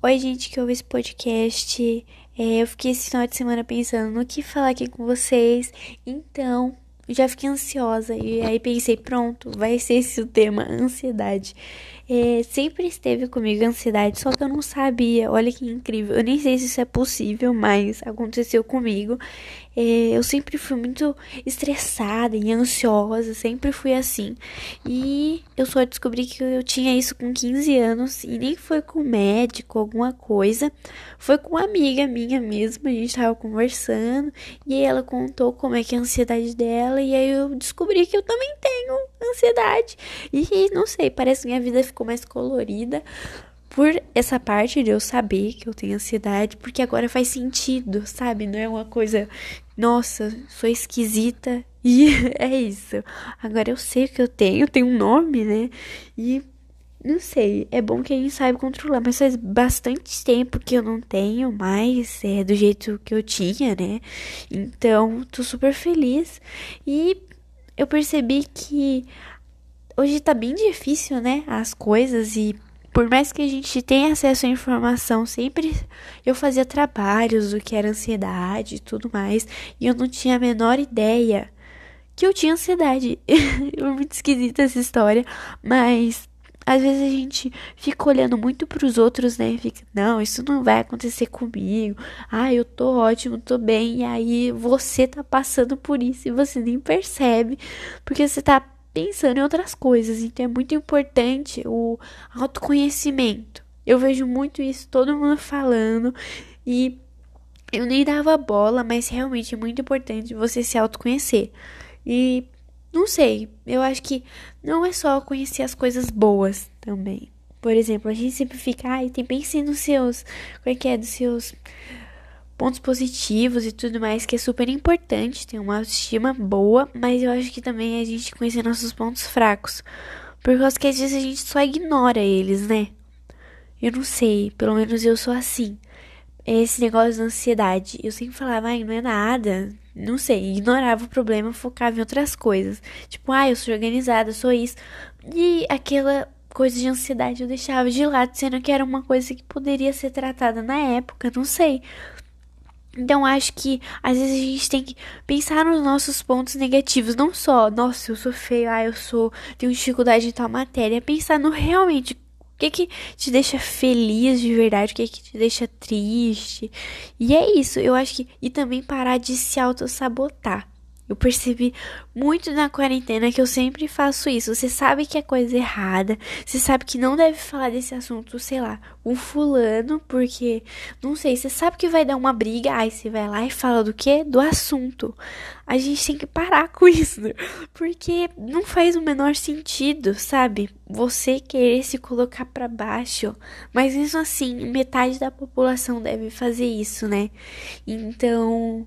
Oi, gente que ouve esse podcast. É, eu fiquei esse final de semana pensando no que falar aqui com vocês. Então, já fiquei ansiosa. E aí pensei, pronto, vai ser esse o tema, ansiedade. É, sempre esteve comigo ansiedade, só que eu não sabia. Olha que incrível. Eu nem sei se isso é possível, mas aconteceu comigo. É, eu sempre fui muito estressada e ansiosa, sempre fui assim. E eu só descobri que eu tinha isso com 15 anos e nem foi com médico, alguma coisa. Foi com uma amiga minha mesmo. A gente tava conversando e ela contou como é que é a ansiedade dela. E aí eu descobri que eu também tenho ansiedade. E não sei, parece que minha vida ficou mais colorida por essa parte de eu saber que eu tenho ansiedade, porque agora faz sentido, sabe? Não é uma coisa, nossa, sou esquisita e é isso. Agora eu sei o que eu tenho, tem um nome, né? E não sei, é bom que a gente saiba controlar, mas faz bastante tempo que eu não tenho mais é, do jeito que eu tinha, né? Então, tô super feliz e eu percebi que hoje tá bem difícil, né? As coisas e por mais que a gente tenha acesso à informação, sempre eu fazia trabalhos do que era ansiedade e tudo mais, e eu não tinha a menor ideia que eu tinha ansiedade. é muito esquisita essa história, mas às vezes a gente fica olhando muito para os outros, né? Fica, não, isso não vai acontecer comigo. Ah, eu tô ótimo, tô bem. E aí você tá passando por isso e você nem percebe, porque você tá pensando em outras coisas. Então é muito importante o autoconhecimento. Eu vejo muito isso, todo mundo falando e eu nem dava bola, mas realmente é muito importante você se autoconhecer. E não sei, eu acho que não é só conhecer as coisas boas também. Por exemplo, a gente sempre fica, ai, tem pense nos seus, como é que é, dos seus pontos positivos e tudo mais, que é super importante ter uma autoestima boa, mas eu acho que também a gente conhecer nossos pontos fracos. Por causa que às vezes a gente só ignora eles, né? Eu não sei, pelo menos eu sou assim. Esse negócio da ansiedade, eu sempre falava, ai, não é nada, não sei, ignorava o problema, focava em outras coisas. Tipo, ai, eu sou organizada, sou isso. E aquela coisa de ansiedade eu deixava de lado, sendo que era uma coisa que poderia ser tratada na época, não sei. Então acho que às vezes a gente tem que pensar nos nossos pontos negativos, não só, nossa, eu sou feio, ah, eu sou, tenho dificuldade em tal matéria, pensar no realmente o que que te deixa feliz de verdade, o que que te deixa triste. E é isso, eu acho que e também parar de se auto-sabotar. Eu percebi muito na quarentena que eu sempre faço isso. Você sabe que é coisa errada, você sabe que não deve falar desse assunto, sei lá, um fulano, porque não sei, você sabe que vai dar uma briga, aí você vai lá e fala do que? Do assunto. A gente tem que parar com isso, porque não faz o menor sentido, sabe? Você querer se colocar para baixo, mas mesmo assim, metade da população deve fazer isso, né? Então,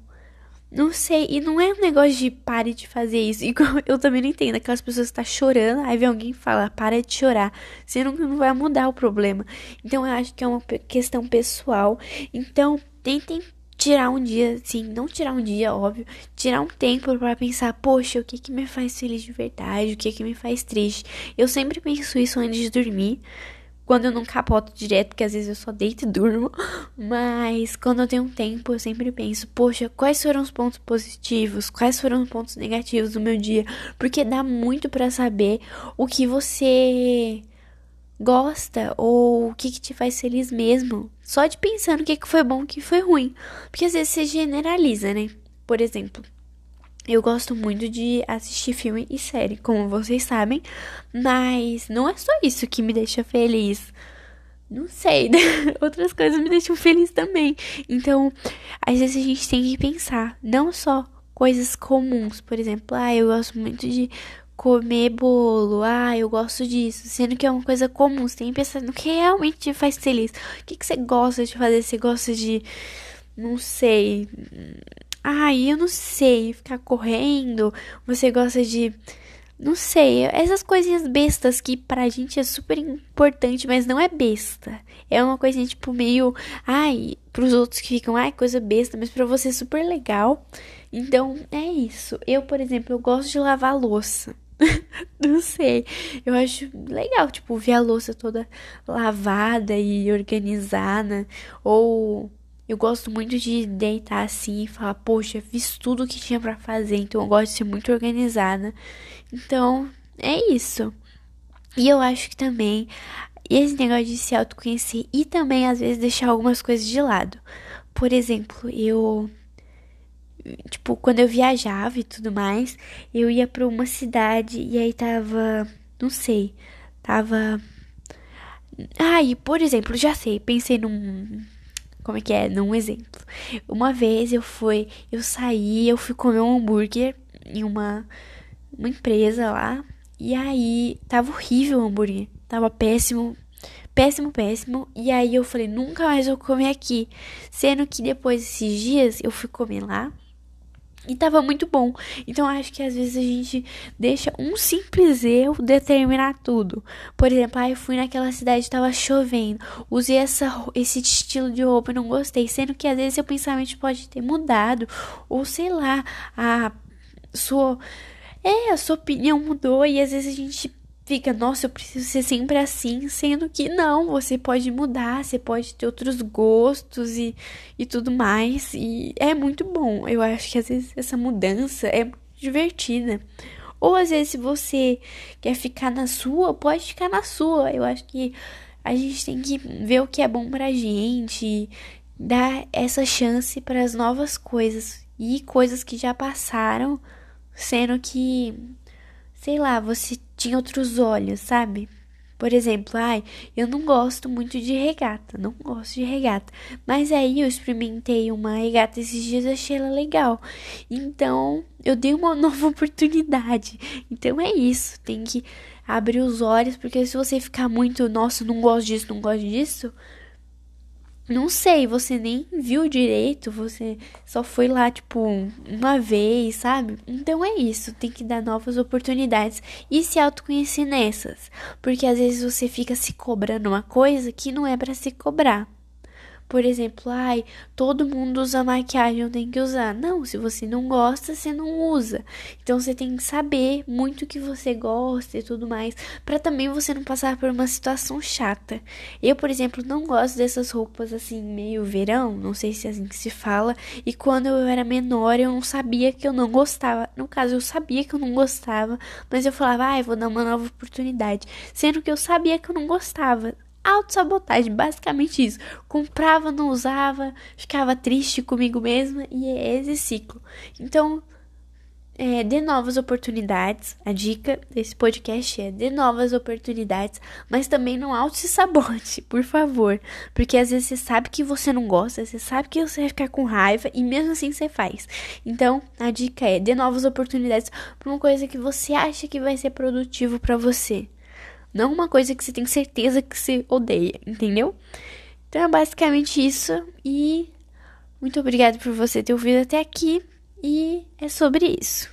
não sei, e não é um negócio de pare de fazer isso. E eu também não entendo aquelas pessoas que estão tá chorando, aí vem alguém fala, para de chorar. Você não, não vai mudar o problema. Então eu acho que é uma questão pessoal. Então, tentem tirar um dia, sim, não tirar um dia, óbvio, tirar um tempo para pensar, poxa, o que que me faz feliz de verdade, o que que me faz triste. Eu sempre penso isso antes de dormir quando eu não capoto direto, porque às vezes eu só deito e durmo. Mas quando eu tenho um tempo, eu sempre penso, poxa, quais foram os pontos positivos? Quais foram os pontos negativos do meu dia? Porque dá muito para saber o que você gosta ou o que, que te faz feliz mesmo. Só de pensar no que, que foi bom o que foi ruim. Porque às vezes você generaliza, né? Por exemplo, eu gosto muito de assistir filme e série, como vocês sabem, mas não é só isso que me deixa feliz. Não sei, né? outras coisas me deixam feliz também. Então, às vezes a gente tem que pensar, não só coisas comuns, por exemplo, ah, eu gosto muito de comer bolo, ah, eu gosto disso, sendo que é uma coisa comum, você tem que pensar no que realmente te faz feliz. O que, que você gosta de fazer? Você gosta de, não sei, Ai, eu não sei, ficar correndo. Você gosta de. Não sei, essas coisinhas bestas que pra gente é super importante, mas não é besta. É uma coisinha tipo meio. Ai, pros outros que ficam, ai, coisa besta, mas pra você é super legal. Então, é isso. Eu, por exemplo, eu gosto de lavar louça. não sei. Eu acho legal, tipo, ver a louça toda lavada e organizada. Ou eu gosto muito de deitar assim e falar, poxa, fiz tudo o que tinha para fazer, então eu gosto de ser muito organizada. Então, é isso. E eu acho que também esse negócio de se autoconhecer e também às vezes deixar algumas coisas de lado. Por exemplo, eu tipo, quando eu viajava e tudo mais, eu ia para uma cidade e aí tava, não sei, tava Ah, e por exemplo, já sei, pensei num como é que é? Num exemplo. Uma vez eu fui, eu saí, eu fui comer um hambúrguer em uma, uma empresa lá. E aí tava horrível o hambúrguer. Tava péssimo. Péssimo, péssimo. E aí eu falei, nunca mais vou comer aqui. Sendo que depois desses dias eu fui comer lá. E tava muito bom. Então acho que às vezes a gente deixa um simples erro determinar tudo. Por exemplo, ah, eu fui naquela cidade tava chovendo, usei essa, esse estilo de roupa e não gostei, sendo que às vezes seu pensamento pode ter mudado, ou sei lá, a sua é, a sua opinião mudou e às vezes a gente fica, nossa, eu preciso ser sempre assim, sendo que não, você pode mudar, você pode ter outros gostos e, e tudo mais. E é muito bom. Eu acho que às vezes essa mudança é divertida. Ou às vezes, se você quer ficar na sua, pode ficar na sua. Eu acho que a gente tem que ver o que é bom pra gente, dar essa chance para as novas coisas e coisas que já passaram, sendo que sei lá, você tinha outros olhos, sabe? Por exemplo, ai, eu não gosto muito de regata, não gosto de regata. Mas aí eu experimentei uma regata esses dias e achei ela legal. Então, eu dei uma nova oportunidade. Então é isso, tem que abrir os olhos, porque se você ficar muito, nossa, não gosto disso, não gosto disso, não sei, você nem viu direito, você só foi lá, tipo, uma vez, sabe? Então é isso, tem que dar novas oportunidades e se autoconhecer nessas. Porque às vezes você fica se cobrando uma coisa que não é para se cobrar. Por exemplo, ai, todo mundo usa maquiagem, eu tenho que usar. Não, se você não gosta, você não usa. Então você tem que saber muito o que você gosta e tudo mais, para também você não passar por uma situação chata. Eu, por exemplo, não gosto dessas roupas assim meio verão, não sei se é assim que se fala, e quando eu era menor, eu não sabia que eu não gostava. No caso, eu sabia que eu não gostava, mas eu falava, ai, vou dar uma nova oportunidade, sendo que eu sabia que eu não gostava autossabotagem, basicamente isso. Comprava, não usava, ficava triste comigo mesma e é esse ciclo. Então, é, dê novas oportunidades. A dica desse podcast é dê novas oportunidades, mas também não auto-sabote, por favor. Porque às vezes você sabe que você não gosta, você sabe que você vai ficar com raiva e mesmo assim você faz. Então, a dica é dê novas oportunidades para uma coisa que você acha que vai ser produtivo para você. Não uma coisa que você tem certeza que você odeia, entendeu? Então é basicamente isso. E muito obrigada por você ter ouvido até aqui. E é sobre isso.